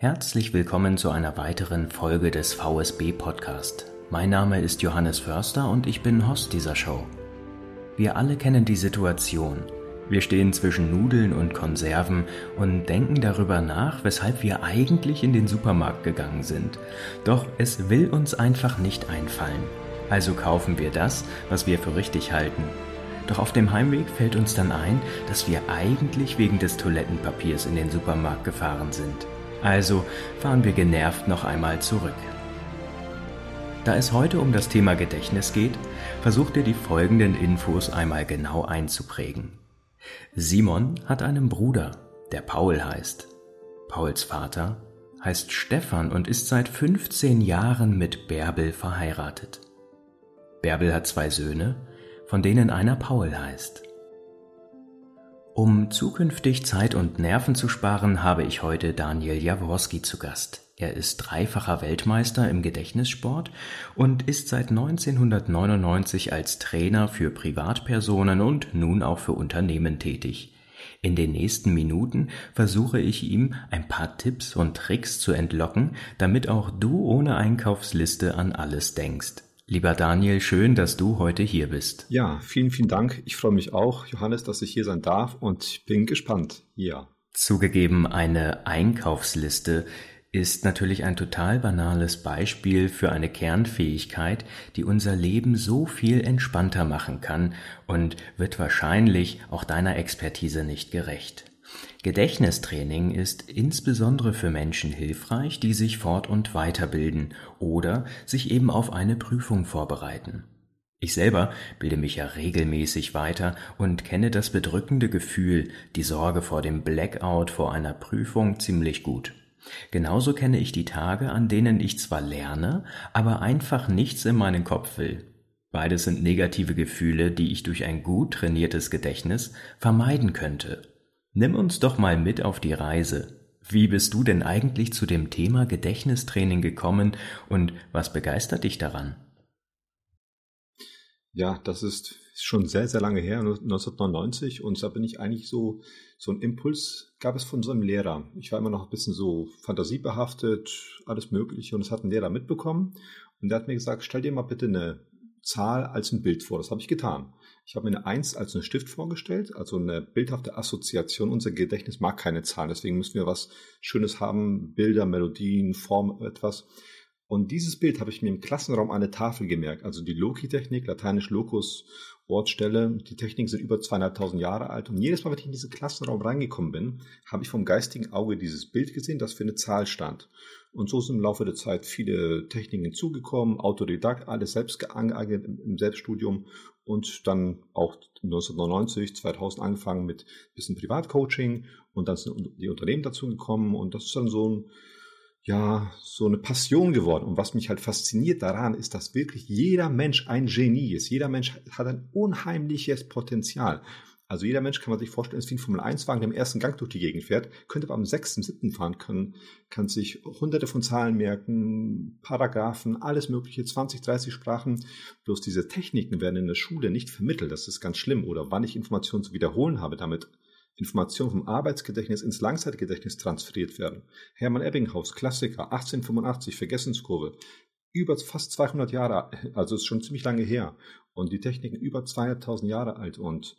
Herzlich willkommen zu einer weiteren Folge des VSB Podcast. Mein Name ist Johannes Förster und ich bin Host dieser Show. Wir alle kennen die Situation. Wir stehen zwischen Nudeln und Konserven und denken darüber nach, weshalb wir eigentlich in den Supermarkt gegangen sind. Doch es will uns einfach nicht einfallen. Also kaufen wir das, was wir für richtig halten. Doch auf dem Heimweg fällt uns dann ein, dass wir eigentlich wegen des Toilettenpapiers in den Supermarkt gefahren sind. Also fahren wir genervt noch einmal zurück. Da es heute um das Thema Gedächtnis geht, versucht ihr die folgenden Infos einmal genau einzuprägen. Simon hat einen Bruder, der Paul heißt. Pauls Vater heißt Stefan und ist seit 15 Jahren mit Bärbel verheiratet. Bärbel hat zwei Söhne, von denen einer Paul heißt. Um zukünftig Zeit und Nerven zu sparen, habe ich heute Daniel Jaworski zu Gast. Er ist dreifacher Weltmeister im Gedächtnissport und ist seit 1999 als Trainer für Privatpersonen und nun auch für Unternehmen tätig. In den nächsten Minuten versuche ich ihm ein paar Tipps und Tricks zu entlocken, damit auch du ohne Einkaufsliste an alles denkst. Lieber Daniel, schön, dass du heute hier bist. Ja, vielen, vielen Dank. Ich freue mich auch, Johannes, dass ich hier sein darf und bin gespannt. Ja. Zugegeben, eine Einkaufsliste ist natürlich ein total banales Beispiel für eine Kernfähigkeit, die unser Leben so viel entspannter machen kann und wird wahrscheinlich auch deiner Expertise nicht gerecht. Gedächtnistraining ist insbesondere für Menschen hilfreich, die sich fort- und weiterbilden oder sich eben auf eine Prüfung vorbereiten. Ich selber bilde mich ja regelmäßig weiter und kenne das bedrückende Gefühl, die Sorge vor dem Blackout vor einer Prüfung ziemlich gut. Genauso kenne ich die Tage, an denen ich zwar lerne, aber einfach nichts in meinen Kopf will. Beides sind negative Gefühle, die ich durch ein gut trainiertes Gedächtnis vermeiden könnte. Nimm uns doch mal mit auf die Reise. Wie bist du denn eigentlich zu dem Thema Gedächtnistraining gekommen und was begeistert dich daran? Ja, das ist schon sehr, sehr lange her, 1999. Und da bin ich eigentlich so, so ein Impuls gab es von so einem Lehrer. Ich war immer noch ein bisschen so fantasiebehaftet, alles Mögliche. Und es hat ein Lehrer mitbekommen. Und der hat mir gesagt, stell dir mal bitte eine Zahl als ein Bild vor. Das habe ich getan. Ich habe mir eine Eins als einen Stift vorgestellt, also eine bildhafte Assoziation. Unser Gedächtnis mag keine Zahlen, deswegen müssen wir was Schönes haben, Bilder, Melodien, Form, etwas. Und dieses Bild habe ich mir im Klassenraum an der Tafel gemerkt. Also die Loki-Technik, lateinisch Locus, Ortstelle. Die Techniken sind über zweieinhalbtausend Jahre alt. Und jedes Mal, wenn ich in diesen Klassenraum reingekommen bin, habe ich vom geistigen Auge dieses Bild gesehen, das für eine Zahl stand. Und so sind im Laufe der Zeit viele Techniken hinzugekommen, Autodidakt, alles selbst geeignet im Selbststudium und dann auch 1999, 2000 angefangen mit bisschen Privatcoaching und dann sind die Unternehmen dazu gekommen und das ist dann so ein ja, so eine Passion geworden. Und was mich halt fasziniert daran, ist, dass wirklich jeder Mensch ein Genie ist. Jeder Mensch hat ein unheimliches Potenzial. Also jeder Mensch kann man sich vorstellen, ist wie ein Formel-1-Wagen, der im ersten Gang durch die Gegend fährt, könnte aber am sechsten, siebten fahren können, kann sich hunderte von Zahlen merken, Paragraphen, alles mögliche, 20, 30 Sprachen. Bloß diese Techniken werden in der Schule nicht vermittelt. Das ist ganz schlimm. Oder wann ich Informationen zu wiederholen habe, damit Informationen vom Arbeitsgedächtnis ins Langzeitgedächtnis transferiert werden. Hermann Ebbinghaus, Klassiker, 1885, Vergessenskurve, über fast 200 Jahre, also ist schon ziemlich lange her. Und die Techniken über 200.000 Jahre alt und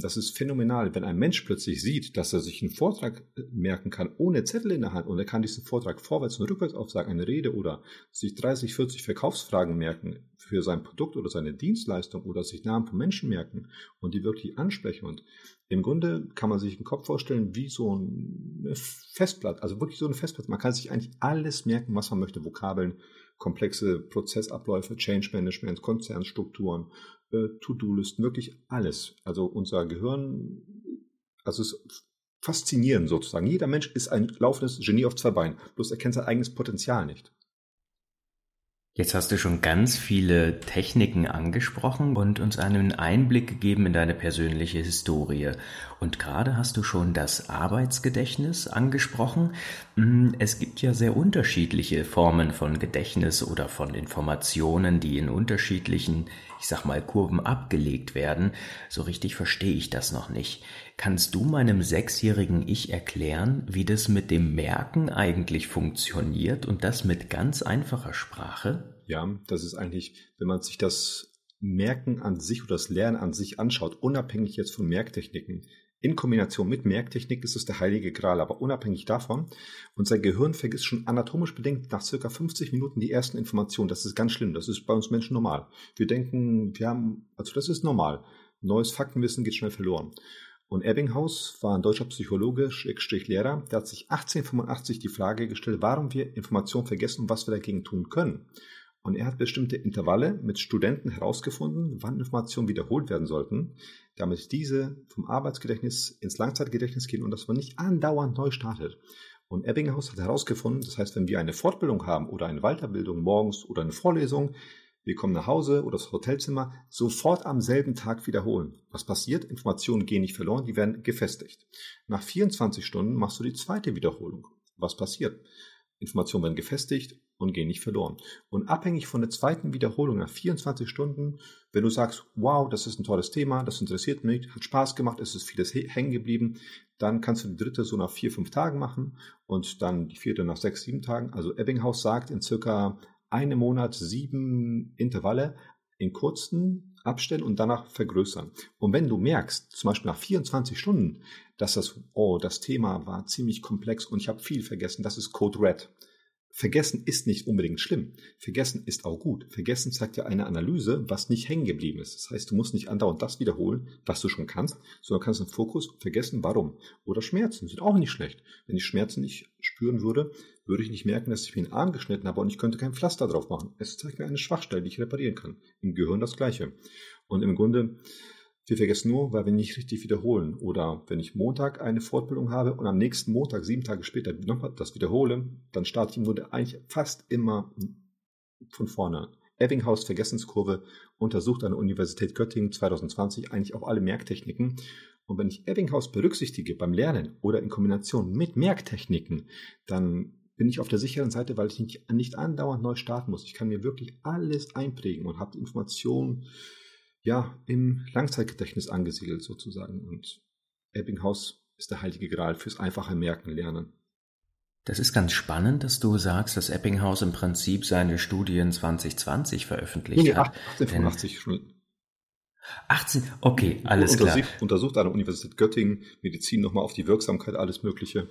das ist phänomenal, wenn ein Mensch plötzlich sieht, dass er sich einen Vortrag äh, merken kann, ohne Zettel in der Hand, und er kann diesen Vortrag vorwärts und rückwärts aufsagen, eine Rede oder sich 30, 40 Verkaufsfragen merken für sein Produkt oder seine Dienstleistung oder sich Namen von Menschen merken und die wirklich ansprechen. Und im Grunde kann man sich im Kopf vorstellen, wie so eine Festplatte, also wirklich so eine Festplatte. Man kann sich eigentlich alles merken, was man möchte, Vokabeln, komplexe Prozessabläufe, Change Management, Konzernstrukturen, äh, To-Do-Listen, wirklich alles. Also unser Gehirn, also es ist faszinierend sozusagen. Jeder Mensch ist ein laufendes Genie auf zwei Beinen, bloß er kennt sein eigenes Potenzial nicht. Jetzt hast du schon ganz viele Techniken angesprochen und uns einen Einblick gegeben in deine persönliche Historie. Und gerade hast du schon das Arbeitsgedächtnis angesprochen. Hm, es gibt ja sehr unterschiedliche Formen von Gedächtnis oder von Informationen, die in unterschiedlichen, ich sag mal, Kurven abgelegt werden. So richtig verstehe ich das noch nicht. Kannst du meinem sechsjährigen Ich erklären, wie das mit dem Merken eigentlich funktioniert und das mit ganz einfacher Sprache? Ja, das ist eigentlich, wenn man sich das Merken an sich oder das Lernen an sich anschaut, unabhängig jetzt von Merktechniken, in Kombination mit Merktechnik ist es der heilige Gral, aber unabhängig davon. Unser Gehirn vergisst schon anatomisch bedingt nach circa 50 Minuten die ersten Informationen. Das ist ganz schlimm. Das ist bei uns Menschen normal. Wir denken, wir haben, also das ist normal. Neues Faktenwissen geht schnell verloren. Und Ebbinghaus war ein deutscher Psychologe, Schrägstrich Lehrer, der hat sich 1885 die Frage gestellt, warum wir Informationen vergessen und was wir dagegen tun können. Und er hat bestimmte Intervalle mit Studenten herausgefunden, wann Informationen wiederholt werden sollten, damit diese vom Arbeitsgedächtnis ins Langzeitgedächtnis gehen und dass man nicht andauernd neu startet. Und Ebbinghaus hat herausgefunden, das heißt, wenn wir eine Fortbildung haben oder eine Weiterbildung morgens oder eine Vorlesung, wir kommen nach Hause oder das Hotelzimmer, sofort am selben Tag wiederholen. Was passiert? Informationen gehen nicht verloren, die werden gefestigt. Nach 24 Stunden machst du die zweite Wiederholung. Was passiert? Informationen werden gefestigt und gehen nicht verloren. Und abhängig von der zweiten Wiederholung nach 24 Stunden, wenn du sagst, wow, das ist ein tolles Thema, das interessiert mich, hat Spaß gemacht, es ist vieles hängen geblieben, dann kannst du die dritte so nach vier, fünf Tagen machen und dann die vierte nach sechs, sieben Tagen. Also Ebbinghaus sagt in circa einem Monat sieben Intervalle in kurzen Abständen und danach vergrößern. Und wenn du merkst, zum Beispiel nach 24 Stunden, dass das, oh, das Thema war ziemlich komplex und ich habe viel vergessen, das ist Code Red. Vergessen ist nicht unbedingt schlimm. Vergessen ist auch gut. Vergessen zeigt ja eine Analyse, was nicht hängen geblieben ist. Das heißt, du musst nicht andauernd das wiederholen, was du schon kannst, sondern kannst im Fokus vergessen, warum. Oder Schmerzen sind auch nicht schlecht. Wenn ich Schmerzen nicht spüren würde, würde ich nicht merken, dass ich mir den Arm geschnitten habe und ich könnte kein Pflaster drauf machen. Es zeigt mir eine Schwachstelle, die ich reparieren kann. Im Gehirn das Gleiche. Und im Grunde wir vergessen nur, weil wir nicht richtig wiederholen. Oder wenn ich Montag eine Fortbildung habe und am nächsten Montag, sieben Tage später, nochmal das wiederhole, dann starte ich im Grunde eigentlich fast immer von vorne. Ebbinghaus Vergessenskurve untersucht an der Universität Göttingen 2020 eigentlich auch alle Merktechniken. Und wenn ich Ebbinghaus berücksichtige beim Lernen oder in Kombination mit Merktechniken, dann bin ich auf der sicheren Seite, weil ich nicht, nicht andauernd neu starten muss. Ich kann mir wirklich alles einprägen und habe die Informationen ja, im Langzeitgedächtnis angesiedelt sozusagen. Und Ebbinghaus ist der heilige Gral fürs einfache Merken lernen. Das ist ganz spannend, dass du sagst, dass Ebbinghaus im Prinzip seine Studien 2020 veröffentlicht nee, nee, hat. 1885 schon. 18, okay, alles untersucht, klar. Untersucht an der Universität Göttingen Medizin nochmal auf die Wirksamkeit, alles Mögliche.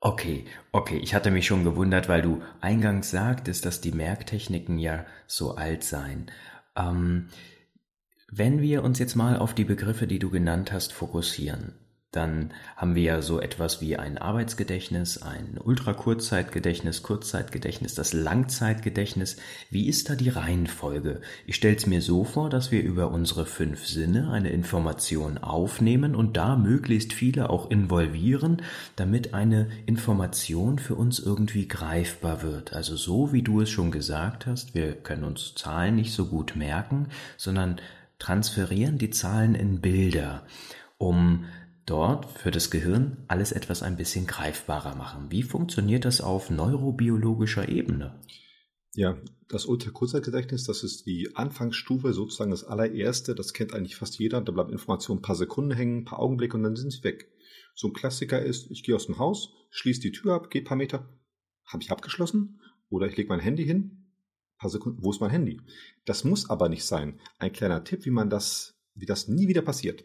Okay, okay, ich hatte mich schon gewundert, weil du eingangs sagtest, dass die Merktechniken ja so alt seien. Ähm, wenn wir uns jetzt mal auf die Begriffe, die du genannt hast, fokussieren, dann haben wir ja so etwas wie ein Arbeitsgedächtnis, ein Ultrakurzzeitgedächtnis, Kurzzeitgedächtnis, das Langzeitgedächtnis. Wie ist da die Reihenfolge? Ich stelle es mir so vor, dass wir über unsere fünf Sinne eine Information aufnehmen und da möglichst viele auch involvieren, damit eine Information für uns irgendwie greifbar wird. Also so wie du es schon gesagt hast, wir können uns Zahlen nicht so gut merken, sondern transferieren die Zahlen in Bilder, um dort für das Gehirn alles etwas ein bisschen greifbarer machen. Wie funktioniert das auf neurobiologischer Ebene? Ja, das Ultrakurzzeitgedächtnis, das ist die Anfangsstufe, sozusagen das allererste, das kennt eigentlich fast jeder, da bleiben Informationen ein paar Sekunden hängen, ein paar Augenblicke und dann sind sie weg. So ein Klassiker ist, ich gehe aus dem Haus, schließe die Tür ab, gehe ein paar Meter, habe ich abgeschlossen? Oder ich lege mein Handy hin, ein paar Sekunden, wo ist mein Handy? Das muss aber nicht sein. Ein kleiner Tipp, wie man das, wie das nie wieder passiert.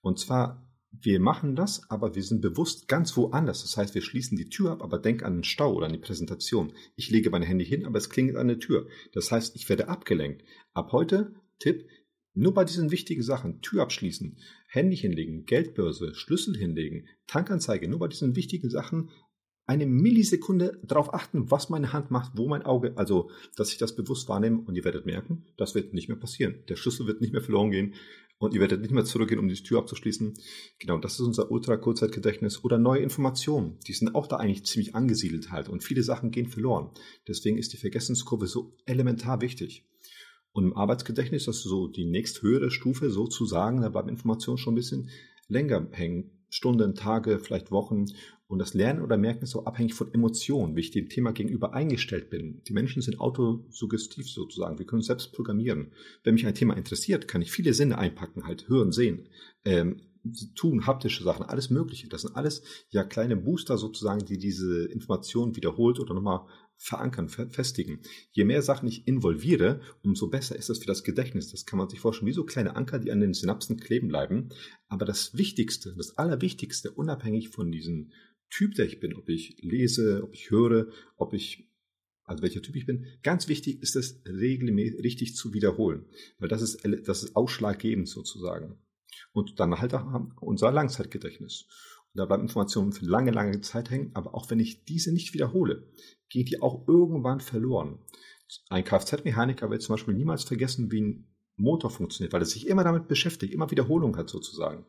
Und zwar wir machen das, aber wir sind bewusst ganz woanders. Das heißt, wir schließen die Tür ab, aber denk an den Stau oder an die Präsentation. Ich lege mein Handy hin, aber es klingelt an der Tür. Das heißt, ich werde abgelenkt. Ab heute, Tipp, nur bei diesen wichtigen Sachen, Tür abschließen, Handy hinlegen, Geldbörse, Schlüssel hinlegen, Tankanzeige, nur bei diesen wichtigen Sachen eine Millisekunde darauf achten, was meine Hand macht, wo mein Auge, also dass ich das bewusst wahrnehme und ihr werdet merken, das wird nicht mehr passieren. Der Schlüssel wird nicht mehr verloren gehen und ihr werdet nicht mehr zurückgehen, um die Tür abzuschließen. Genau, das ist unser Ultra-Kurzzeitgedächtnis oder neue Informationen. Die sind auch da eigentlich ziemlich angesiedelt halt und viele Sachen gehen verloren. Deswegen ist die Vergessenskurve so elementar wichtig. Und im Arbeitsgedächtnis, das ist so die nächsthöhere Stufe sozusagen, da bleiben Informationen schon ein bisschen länger hängen. Stunden, Tage, vielleicht Wochen. Und das Lernen oder Merken ist auch abhängig von Emotionen, wie ich dem Thema gegenüber eingestellt bin. Die Menschen sind autosuggestiv sozusagen. Wir können selbst programmieren. Wenn mich ein Thema interessiert, kann ich viele Sinne einpacken, halt hören, sehen. Ähm, tun, haptische Sachen, alles Mögliche. Das sind alles ja kleine Booster sozusagen, die diese Information wiederholt oder nochmal verankern, festigen. Je mehr Sachen ich involviere, umso besser ist das für das Gedächtnis. Das kann man sich vorstellen, wie so kleine Anker, die an den Synapsen kleben bleiben. Aber das Wichtigste, das Allerwichtigste, unabhängig von diesem Typ, der ich bin, ob ich lese, ob ich höre, ob ich also welcher Typ ich bin, ganz wichtig ist es, regelmäßig richtig zu wiederholen, weil das ist, das ist ausschlaggebend sozusagen. Und dann halt auch unser Langzeitgedächtnis. Und da bleiben Informationen für lange, lange Zeit hängen, aber auch wenn ich diese nicht wiederhole, geht die auch irgendwann verloren. Ein Kfz-Mechaniker wird zum Beispiel niemals vergessen, wie ein Motor funktioniert, weil er sich immer damit beschäftigt, immer Wiederholung hat sozusagen.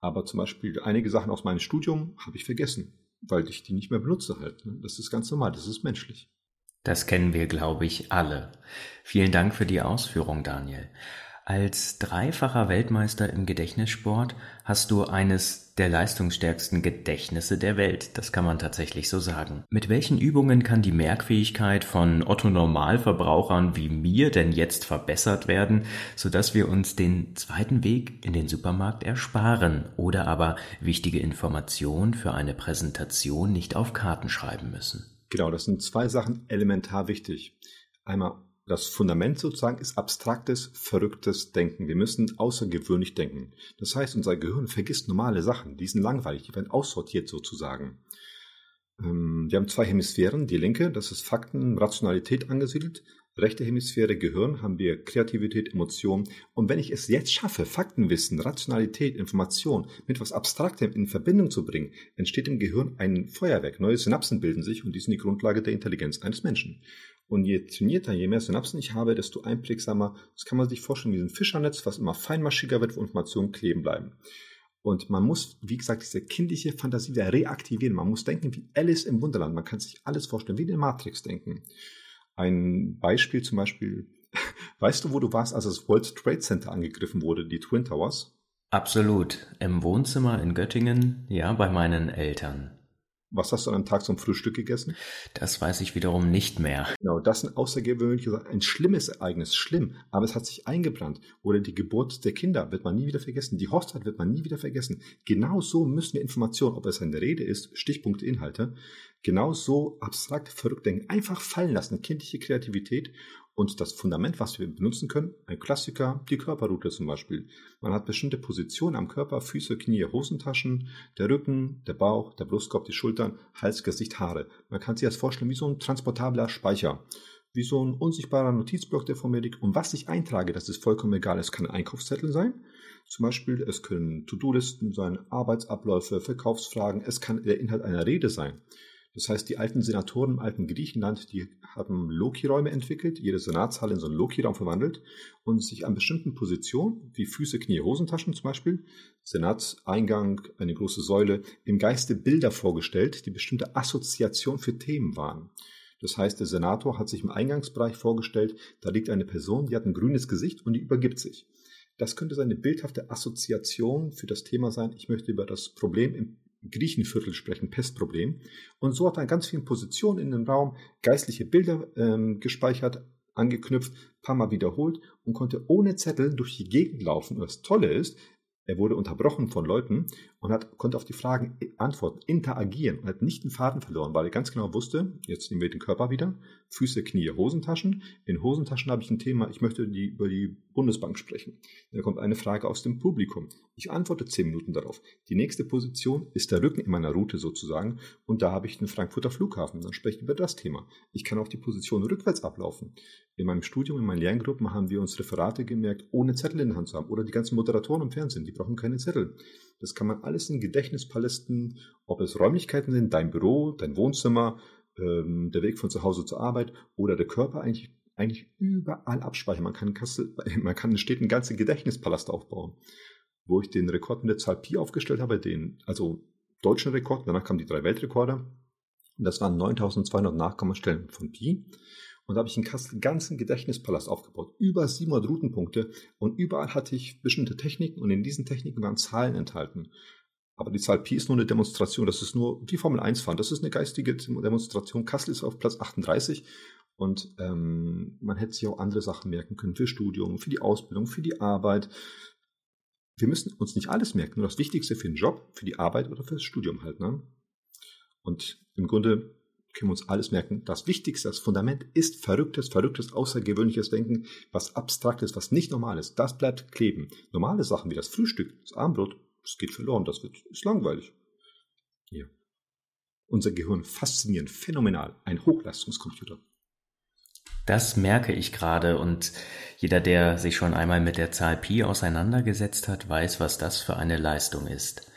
Aber zum Beispiel einige Sachen aus meinem Studium habe ich vergessen, weil ich die nicht mehr benutze halt. Ne? Das ist ganz normal, das ist menschlich. Das kennen wir, glaube ich, alle. Vielen Dank für die Ausführung, Daniel. Als dreifacher Weltmeister im Gedächtnissport hast du eines der leistungsstärksten Gedächtnisse der Welt, das kann man tatsächlich so sagen. Mit welchen Übungen kann die Merkfähigkeit von Otto Normalverbrauchern wie mir denn jetzt verbessert werden, sodass wir uns den zweiten Weg in den Supermarkt ersparen oder aber wichtige Informationen für eine Präsentation nicht auf Karten schreiben müssen? Genau, das sind zwei Sachen elementar wichtig. Einmal das Fundament sozusagen ist abstraktes, verrücktes Denken. Wir müssen außergewöhnlich denken. Das heißt, unser Gehirn vergisst normale Sachen, die sind langweilig, die werden aussortiert sozusagen. Ähm, wir haben zwei Hemisphären, die linke, das ist Fakten, Rationalität angesiedelt. Rechte Hemisphäre Gehirn haben wir Kreativität, Emotion. Und wenn ich es jetzt schaffe, Faktenwissen, Rationalität, Information mit was Abstraktem in Verbindung zu bringen, entsteht im Gehirn ein Feuerwerk. Neue Synapsen bilden sich und die sind die Grundlage der Intelligenz eines Menschen. Und je trainierter, je mehr Synapsen ich habe, desto einprägsamer, das kann man sich vorstellen wie ein Fischernetz, was immer feinmaschiger wird, wo Informationen kleben bleiben. Und man muss, wie gesagt, diese kindliche Fantasie wieder reaktivieren. Man muss denken wie Alice im Wunderland. Man kann sich alles vorstellen, wie in Matrix denken. Ein Beispiel zum Beispiel, weißt du, wo du warst, als das World Trade Center angegriffen wurde, die Twin Towers? Absolut. Im Wohnzimmer in Göttingen, ja, bei meinen Eltern. Was hast du an einem Tag zum Frühstück gegessen? Das weiß ich wiederum nicht mehr. Genau, das ist ein außergewöhnliches, ein schlimmes Ereignis, schlimm, aber es hat sich eingebrannt. Oder die Geburt der Kinder wird man nie wieder vergessen, die Hochzeit wird man nie wieder vergessen. Genau so müssen wir Informationen, ob es eine Rede ist, Stichpunkte, Inhalte, genau so abstrakt verrückt denken, einfach fallen lassen, kindliche Kreativität und das Fundament, was wir benutzen können, ein Klassiker, die Körperroute zum Beispiel. Man hat bestimmte Positionen am Körper, Füße, Knie, Hosentaschen, der Rücken, der Bauch, der Brustkorb, die Schultern, Hals, Gesicht, Haare. Man kann sich das vorstellen wie so ein transportabler Speicher. Wie so ein unsichtbarer Notizblock, der vor mir liegt. Und was ich eintrage, das ist vollkommen egal. Es kann ein Einkaufszettel sein. Zum Beispiel, es können To-Do-Listen sein, Arbeitsabläufe, Verkaufsfragen. Es kann der Inhalt einer Rede sein. Das heißt, die alten Senatoren im alten Griechenland, die haben Loki-Räume entwickelt, jede Senatshalle in so einen Loki-Raum verwandelt und sich an bestimmten Positionen, wie Füße, Knie, Hosentaschen zum Beispiel, Senatseingang, eine große Säule, im Geiste Bilder vorgestellt, die bestimmte Assoziation für Themen waren. Das heißt, der Senator hat sich im Eingangsbereich vorgestellt, da liegt eine Person, die hat ein grünes Gesicht und die übergibt sich. Das könnte seine bildhafte Assoziation für das Thema sein, ich möchte über das Problem im Griechenviertel sprechen, Pestproblem. Und so hat er an ganz vielen Positionen in dem Raum geistliche Bilder ähm, gespeichert, angeknüpft, paar Mal wiederholt und konnte ohne Zettel durch die Gegend laufen. Und das Tolle ist, er wurde unterbrochen von Leuten und hat, konnte auf die Fragen antworten, interagieren und hat nicht den Faden verloren, weil er ganz genau wusste, jetzt nehmen wir den Körper wieder, Füße, Knie, Hosentaschen. In Hosentaschen habe ich ein Thema, ich möchte die, über die Bundesbank sprechen. Da kommt eine Frage aus dem Publikum. Ich antworte zehn Minuten darauf. Die nächste Position ist der Rücken in meiner Route sozusagen und da habe ich den Frankfurter Flughafen. Dann spreche ich über das Thema. Ich kann auch die Position rückwärts ablaufen. In meinem Studium, in meinen Lerngruppen haben wir uns Referate gemerkt, ohne Zettel in der Hand zu haben. Oder die ganzen Moderatoren im Fernsehen, die brauchen keine Zettel. Das kann man alles in Gedächtnispalästen, ob es Räumlichkeiten sind, dein Büro, dein Wohnzimmer, ähm, der Weg von zu Hause zur Arbeit oder der Körper eigentlich, eigentlich überall abspeichern. Man kann, Kassel, man kann in Städten ganze Gedächtnispalast aufbauen. Wo ich den Rekord mit der Zahl Pi aufgestellt habe, den, also deutschen Rekord, danach kamen die drei Weltrekorde. Das waren 9200 Nachkommastellen von Pi. Und da habe ich in Kassel einen ganzen Gedächtnispalast aufgebaut. Über 700 Routenpunkte. Und überall hatte ich bestimmte Techniken und in diesen Techniken waren Zahlen enthalten. Aber die Zahl Pi ist nur eine Demonstration. Das ist nur wie Formel 1 fahren. Das ist eine geistige Demonstration. Kassel ist auf Platz 38. Und ähm, man hätte sich auch andere Sachen merken können für Studium, für die Ausbildung, für die Arbeit. wir müssen uns nicht alles merken, nur das Wichtigste für den Job, für die Arbeit oder für das Studium halt. Ne? Und im Grunde können wir uns alles merken. Das Wichtigste, das Fundament ist verrücktes, verrücktes, außergewöhnliches Denken, was abstrakt ist, was nicht normal ist. Das bleibt kleben. Normale Sachen wie das Frühstück, das Abendbrot, das geht verloren, das wird, ist langweilig. Ja. Unser Gehirn faszinierend, phänomenal, ein Hochleistungscomputer. Das merke ich gerade und jeder, der sich schon einmal mit der Zahl Pi auseinandergesetzt hat, weiß, was das für eine Leistung ist.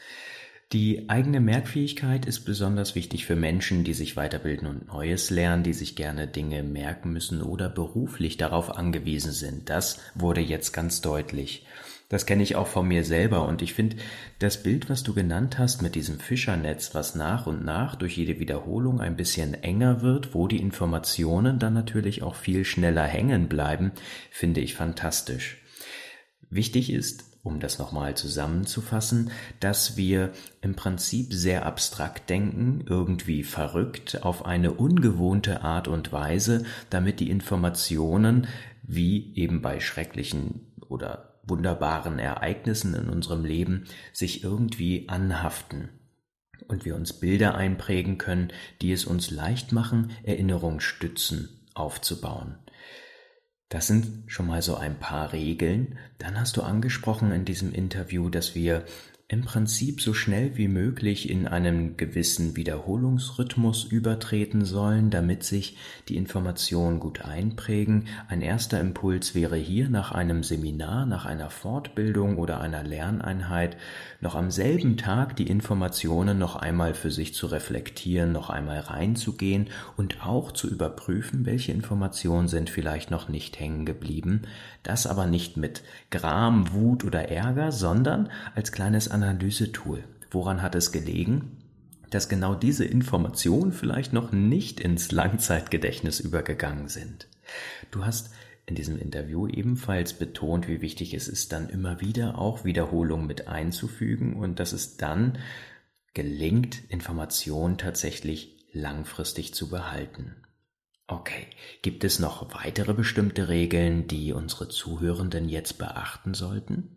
Die eigene Merkfähigkeit ist besonders wichtig für Menschen, die sich weiterbilden und Neues lernen, die sich gerne Dinge merken müssen oder beruflich darauf angewiesen sind. Das wurde jetzt ganz deutlich. Das kenne ich auch von mir selber und ich finde, das Bild, was du genannt hast mit diesem Fischernetz, was nach und nach durch jede Wiederholung ein bisschen enger wird, wo die Informationen dann natürlich auch viel schneller hängen bleiben, finde ich fantastisch. Wichtig ist, um das nochmal zusammenzufassen, dass wir im Prinzip sehr abstrakt denken, irgendwie verrückt, auf eine ungewohnte Art und Weise, damit die Informationen, wie eben bei schrecklichen oder wunderbaren Ereignissen in unserem Leben sich irgendwie anhaften und wir uns Bilder einprägen können, die es uns leicht machen, Erinnerungsstützen aufzubauen. Das sind schon mal so ein paar Regeln. Dann hast du angesprochen in diesem Interview, dass wir im Prinzip so schnell wie möglich in einen gewissen Wiederholungsrhythmus übertreten sollen, damit sich die Informationen gut einprägen. Ein erster Impuls wäre hier nach einem Seminar, nach einer Fortbildung oder einer Lerneinheit noch am selben Tag die Informationen noch einmal für sich zu reflektieren, noch einmal reinzugehen und auch zu überprüfen, welche Informationen sind vielleicht noch nicht hängen geblieben. Das aber nicht mit Gram, Wut oder Ärger, sondern als kleines Analysetool. Woran hat es gelegen? Dass genau diese Informationen vielleicht noch nicht ins Langzeitgedächtnis übergegangen sind. Du hast in diesem Interview ebenfalls betont, wie wichtig es ist, dann immer wieder auch Wiederholung mit einzufügen und dass es dann gelingt, Informationen tatsächlich langfristig zu behalten. Okay, gibt es noch weitere bestimmte Regeln, die unsere Zuhörenden jetzt beachten sollten?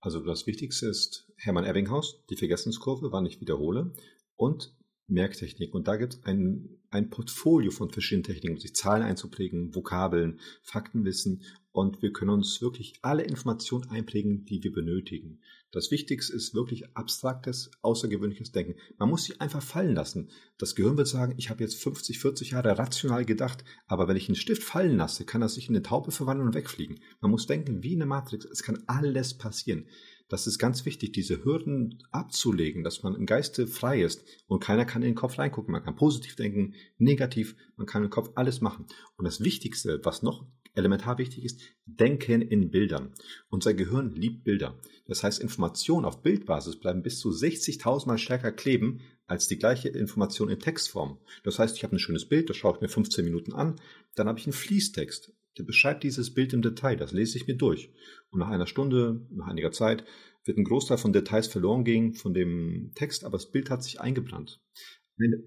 Also das Wichtigste ist Hermann Ebbinghaus, die Vergessenskurve, wann ich wiederhole, und Merktechnik. Und da gibt es ein, ein Portfolio von verschiedenen Techniken, um sich Zahlen einzuprägen, Vokabeln, Faktenwissen. Und wir können uns wirklich alle Informationen einprägen, die wir benötigen. Das Wichtigste ist wirklich abstraktes, außergewöhnliches Denken. Man muss sie einfach fallen lassen. Das Gehirn wird sagen, ich habe jetzt 50, 40 Jahre rational gedacht, aber wenn ich einen Stift fallen lasse, kann er sich in eine Taube verwandeln und wegfliegen. Man muss denken wie eine Matrix. Es kann alles passieren. Das ist ganz wichtig, diese Hürden abzulegen, dass man im Geiste frei ist und keiner kann in den Kopf reingucken. Man kann positiv denken, negativ, man kann im Kopf alles machen. Und das Wichtigste, was noch elementar wichtig ist, denken in Bildern. Unser Gehirn liebt Bilder. Das heißt, Informationen auf Bildbasis bleiben bis zu 60.000 Mal stärker kleben als die gleiche Information in Textform. Das heißt, ich habe ein schönes Bild, das schaue ich mir 15 Minuten an, dann habe ich einen Fließtext. Der beschreibt dieses Bild im Detail, das lese ich mir durch. Und nach einer Stunde, nach einiger Zeit, wird ein Großteil von Details verloren gehen von dem Text, aber das Bild hat sich eingebrannt.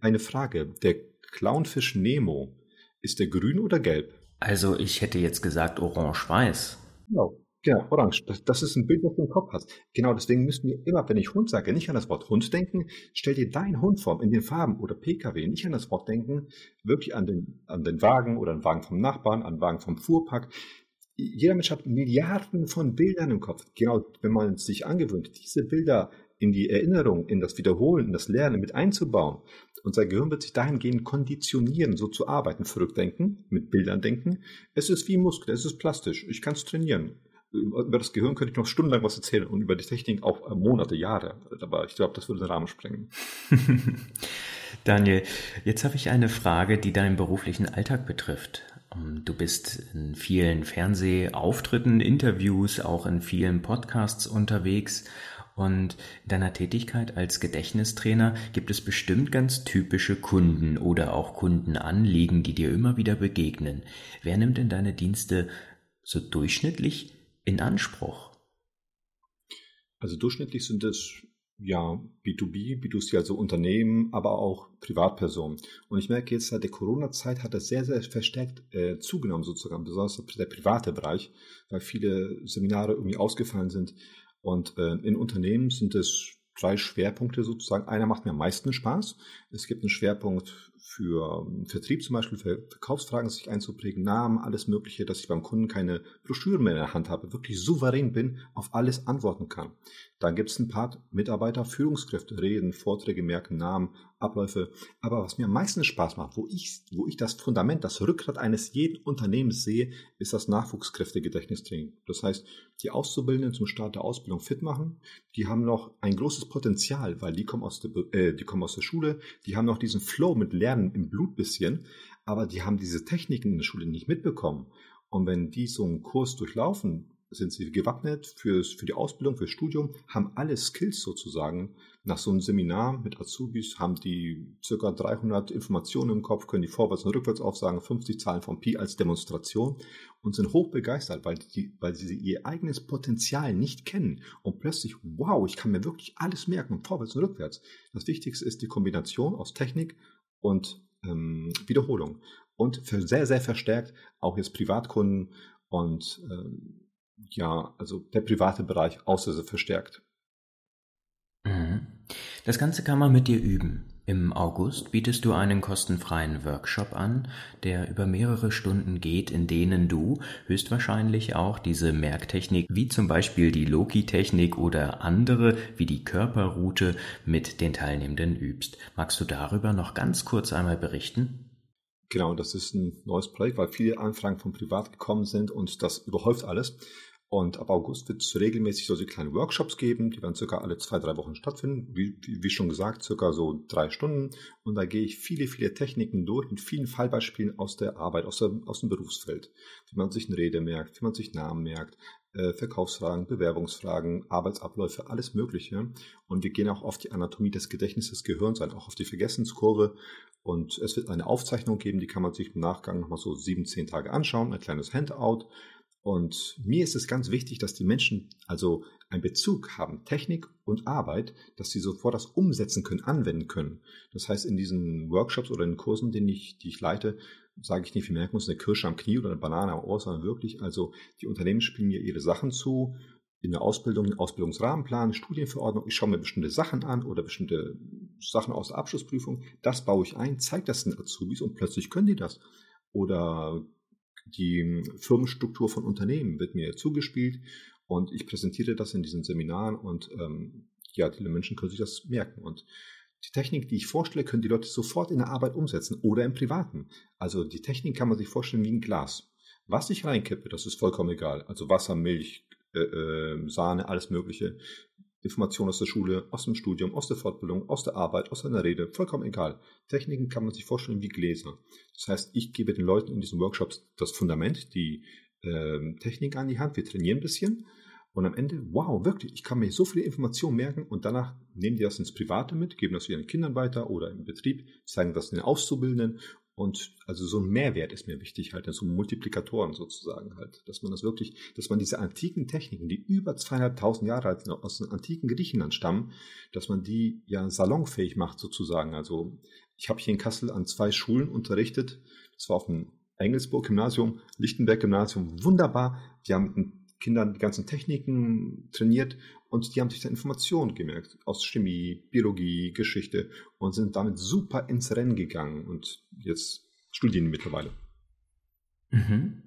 Eine Frage, der Clownfisch Nemo, ist der grün oder gelb? Also ich hätte jetzt gesagt orange-weiß. Genau, genau, orange. Das, das, ist ein Bild, das du im Kopf hast. Genau, deswegen müssen wir immer, wenn ich Hund sage, nicht an das Wort Hund denken. Stell dir deinen Hund vor, in den Farben oder PKW, nicht an das Wort denken, wirklich an den, an den Wagen oder den Wagen vom Nachbarn, an den Wagen vom Fuhrpark jeder Mensch hat Milliarden von Bildern im Kopf. Genau, wenn man sich angewöhnt, diese Bilder in die Erinnerung, in das Wiederholen, in das Lernen mit einzubauen. Unser Gehirn wird sich dahingehend konditionieren, so zu arbeiten, verrückt denken, mit Bildern denken. Es ist wie Muskel, es ist plastisch. Ich kann es trainieren. Über das Gehirn könnte ich noch stundenlang was erzählen und über die Technik auch Monate, Jahre. Aber ich glaube, das würde den Rahmen sprengen. Daniel, jetzt habe ich eine Frage, die deinen beruflichen Alltag betrifft. Ähm, du bist in vielen Fernsehauftritten, Interviews, auch in vielen Podcasts unterwegs. Und in deiner Tätigkeit als Gedächtnistrainer gibt es bestimmt ganz typische Kunden oder auch Kundenanliegen, die dir immer wieder begegnen. Wer nimmt denn deine Dienste so durchschnittlich in Anspruch? Also durchschnittlich sind es ja, B2B, B2C, also Unternehmen, aber auch Privatpersonen. Und ich merke jetzt, seit der Corona-Zeit hat das sehr, sehr verstärkt äh, zugenommen, sozusagen, besonders der private Bereich, weil viele Seminare irgendwie ausgefallen sind. Und äh, in Unternehmen sind es drei Schwerpunkte sozusagen. Einer macht mir am meisten Spaß. Es gibt einen Schwerpunkt für ähm, Vertrieb zum Beispiel, für Verkaufsfragen sich einzuprägen, Namen, alles Mögliche, dass ich beim Kunden keine Broschüren mehr in der Hand habe, wirklich souverän bin, auf alles antworten kann. Dann gibt es einen Part Mitarbeiter, Führungskräfte, Reden, Vorträge, merken, Namen, Abläufe. Aber was mir am meisten Spaß macht, wo ich, wo ich das Fundament, das Rückgrat eines jeden Unternehmens sehe, ist das Nachwuchskräftegedächtnistraining. Das heißt, die Auszubildenden zum Start der Ausbildung fit machen, die haben noch ein großes Potenzial, weil die kommen aus der, äh, die kommen aus der Schule, die haben noch diesen Flow mit Lernen im Blut bisschen, aber die haben diese Techniken in der Schule nicht mitbekommen. Und wenn die so einen Kurs durchlaufen, sind sie gewappnet fürs, für die Ausbildung, fürs Studium, haben alle Skills sozusagen. Nach so einem Seminar mit Azubis haben die circa 300 Informationen im Kopf, können die vorwärts und rückwärts aufsagen, 50 Zahlen von Pi als Demonstration und sind hochbegeistert, weil, die, weil sie ihr eigenes Potenzial nicht kennen und plötzlich, wow, ich kann mir wirklich alles merken, vorwärts und rückwärts. Das Wichtigste ist die Kombination aus Technik und ähm, Wiederholung. Und für sehr, sehr verstärkt auch jetzt Privatkunden und ähm, ja, also der private Bereich außer verstärkt. Mhm. Das Ganze kann man mit dir üben. Im August bietest du einen kostenfreien Workshop an, der über mehrere Stunden geht, in denen du höchstwahrscheinlich auch diese Merktechnik, wie zum Beispiel die Loki-Technik oder andere, wie die Körperroute, mit den Teilnehmenden übst. Magst du darüber noch ganz kurz einmal berichten? Genau, das ist ein neues Projekt, weil viele Anfragen von privat gekommen sind und das überhäuft alles. Und ab August wird es regelmäßig solche kleine Workshops geben, die werden circa alle zwei, drei Wochen stattfinden. Wie, wie, wie, schon gesagt, circa so drei Stunden. Und da gehe ich viele, viele Techniken durch mit vielen Fallbeispielen aus der Arbeit, aus, der, aus dem Berufsfeld. Wie man sich eine Rede merkt, wie man sich Namen merkt, äh, Verkaufsfragen, Bewerbungsfragen, Arbeitsabläufe, alles Mögliche. Und wir gehen auch auf die Anatomie des Gedächtnisses des Gehirns ein, auch auf die Vergessenskurve. Und es wird eine Aufzeichnung geben, die kann man sich im Nachgang nochmal so sieben, zehn Tage anschauen, ein kleines Handout. Und mir ist es ganz wichtig, dass die Menschen also einen Bezug haben, Technik und Arbeit, dass sie sofort das umsetzen können, anwenden können. Das heißt, in diesen Workshops oder in Kursen, den ich, die ich leite, sage ich nicht, wir merken uns eine Kirsche am Knie oder eine Banane am Ohr, sondern wirklich, also die Unternehmen spielen mir ihre Sachen zu, in der Ausbildung, den Ausbildungsrahmenplan, Studienverordnung, ich schaue mir bestimmte Sachen an oder bestimmte Sachen aus der Abschlussprüfung, das baue ich ein, zeige das den Azubis und plötzlich können die das. Oder die Firmenstruktur von Unternehmen wird mir zugespielt und ich präsentiere das in diesen Seminaren und ähm, ja, die Menschen können sich das merken. Und die Technik, die ich vorstelle, können die Leute sofort in der Arbeit umsetzen oder im Privaten. Also die Technik kann man sich vorstellen wie ein Glas. Was ich reinkippe, das ist vollkommen egal. Also Wasser, Milch, äh, äh, Sahne, alles Mögliche. Informationen aus der Schule, aus dem Studium, aus der Fortbildung, aus der Arbeit, aus einer Rede, vollkommen egal. Techniken kann man sich vorstellen wie Gläser. Das heißt, ich gebe den Leuten in diesen Workshops das Fundament, die äh, Technik an die Hand, wir trainieren ein bisschen und am Ende, wow, wirklich, ich kann mir so viele Informationen merken und danach nehmen die das ins Private mit, geben das ihren Kindern weiter oder im Betrieb, zeigen das den Auszubildenden und also so ein Mehrwert ist mir wichtig, halt, so Multiplikatoren sozusagen halt, dass man das wirklich, dass man diese antiken Techniken, die über zweieinhalbtausend Jahre alt sind, aus dem antiken Griechenland stammen, dass man die ja salonfähig macht sozusagen. Also ich habe hier in Kassel an zwei Schulen unterrichtet. Das war auf dem Engelsburg-Gymnasium, Lichtenberg-Gymnasium, wunderbar. Die haben Kindern die ganzen Techniken trainiert und die haben sich da Informationen gemerkt aus Chemie, Biologie, Geschichte und sind damit super ins Rennen gegangen und jetzt studieren die mittlerweile. Mhm.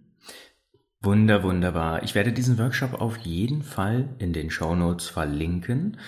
Wunder, wunderbar. Ich werde diesen Workshop auf jeden Fall in den Show Notes verlinken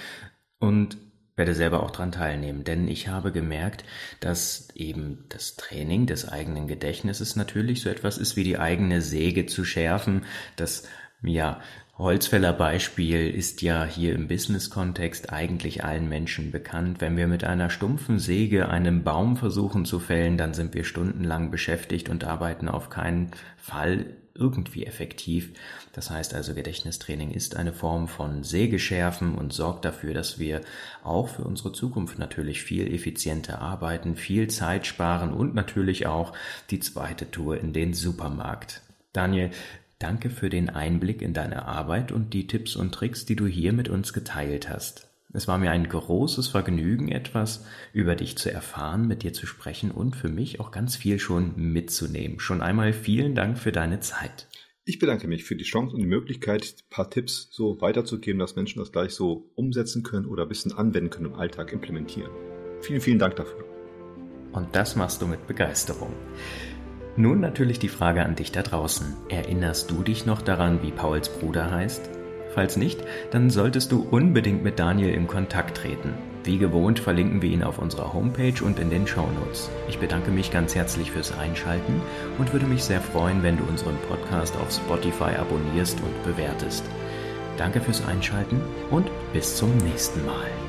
und werde selber auch daran teilnehmen, denn ich habe gemerkt, dass eben das Training des eigenen Gedächtnisses natürlich so etwas ist wie die eigene Säge zu schärfen, das ja, Holzfäller-Beispiel ist ja hier im Business-Kontext eigentlich allen Menschen bekannt. Wenn wir mit einer stumpfen Säge einen Baum versuchen zu fällen, dann sind wir stundenlang beschäftigt und arbeiten auf keinen Fall irgendwie effektiv. Das heißt also, Gedächtnistraining ist eine Form von Sägeschärfen und sorgt dafür, dass wir auch für unsere Zukunft natürlich viel effizienter arbeiten, viel Zeit sparen und natürlich auch die zweite Tour in den Supermarkt. Daniel, Danke für den Einblick in deine Arbeit und die Tipps und Tricks, die du hier mit uns geteilt hast. Es war mir ein großes Vergnügen, etwas über dich zu erfahren, mit dir zu sprechen und für mich auch ganz viel schon mitzunehmen. Schon einmal vielen Dank für deine Zeit. Ich bedanke mich für die Chance und die Möglichkeit, ein paar Tipps so weiterzugeben, dass Menschen das gleich so umsetzen können oder ein bisschen anwenden können im Alltag implementieren. Vielen, vielen Dank dafür. Und das machst du mit Begeisterung. Nun natürlich die Frage an dich da draußen. Erinnerst du dich noch daran, wie Pauls Bruder heißt? Falls nicht, dann solltest du unbedingt mit Daniel in Kontakt treten. Wie gewohnt verlinken wir ihn auf unserer Homepage und in den Show Notes. Ich bedanke mich ganz herzlich fürs Einschalten und würde mich sehr freuen, wenn du unseren Podcast auf Spotify abonnierst und bewertest. Danke fürs Einschalten und bis zum nächsten Mal.